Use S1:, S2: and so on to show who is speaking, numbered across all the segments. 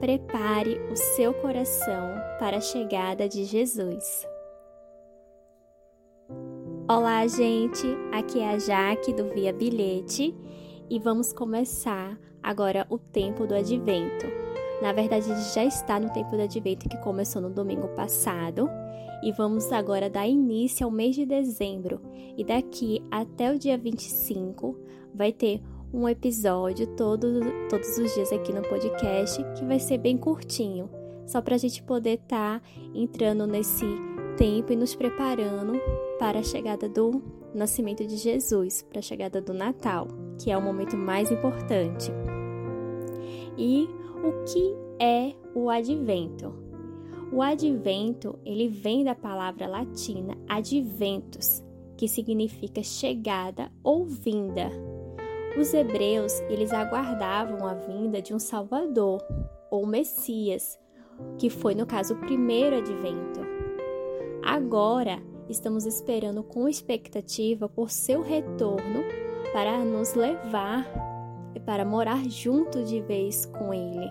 S1: prepare o seu coração para a chegada de Jesus. Olá, gente! Aqui é a Jaque do Via Bilhete e vamos começar agora o tempo do advento. Na verdade, a gente já está no tempo do advento que começou no domingo passado e vamos agora dar início ao mês de dezembro. E daqui até o dia 25 vai ter um episódio todo, todos os dias aqui no podcast que vai ser bem curtinho, só para a gente poder estar tá entrando nesse tempo e nos preparando para a chegada do nascimento de Jesus, para a chegada do Natal, que é o momento mais importante. E o que é o advento? O advento, ele vem da palavra latina adventus, que significa chegada ou vinda. Os hebreus, eles aguardavam a vinda de um Salvador, ou Messias, que foi no caso o primeiro advento. Agora, estamos esperando com expectativa por seu retorno para nos levar para morar junto de vez com ele.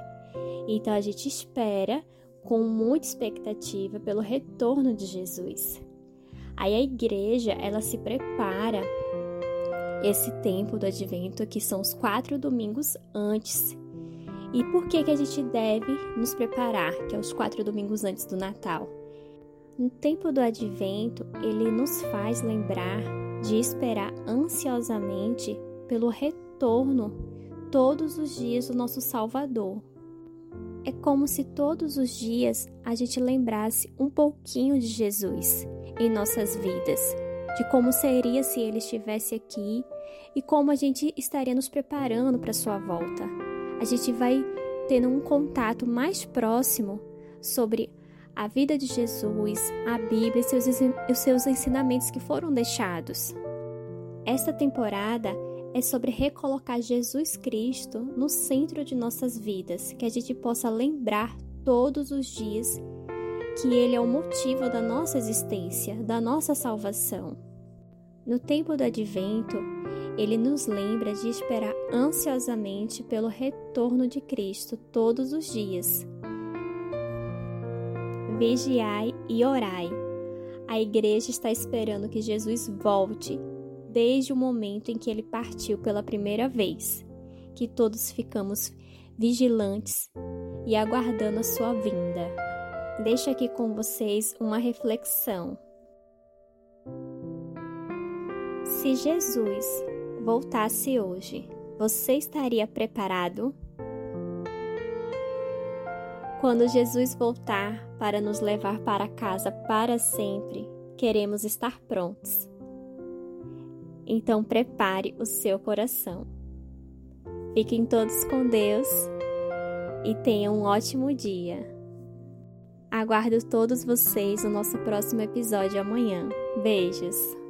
S1: Então a gente espera com muita expectativa pelo retorno de Jesus. Aí a igreja, ela se prepara esse tempo do advento, que são os quatro domingos antes. E por que, que a gente deve nos preparar, que é os quatro domingos antes do Natal? No tempo do advento, ele nos faz lembrar de esperar ansiosamente pelo retorno todos os dias do nosso Salvador. É como se todos os dias a gente lembrasse um pouquinho de Jesus em nossas vidas, de como seria se ele estivesse aqui e como a gente estaria nos preparando para sua volta. A gente vai tendo um contato mais próximo sobre a vida de Jesus, a Bíblia e os seus ensinamentos que foram deixados. Esta temporada é sobre recolocar Jesus Cristo no centro de nossas vidas, que a gente possa lembrar todos os dias que Ele é o motivo da nossa existência, da nossa salvação. No tempo do advento, ele nos lembra de esperar ansiosamente pelo retorno de Cristo todos os dias. Vigiai e orai. A igreja está esperando que Jesus volte desde o momento em que ele partiu pela primeira vez, que todos ficamos vigilantes e aguardando a sua vinda. Deixo aqui com vocês uma reflexão. Se Jesus voltasse hoje, você estaria preparado? Quando Jesus voltar para nos levar para casa para sempre, queremos estar prontos. Então prepare o seu coração. Fiquem todos com Deus e tenham um ótimo dia. Aguardo todos vocês no nosso próximo episódio amanhã. Beijos!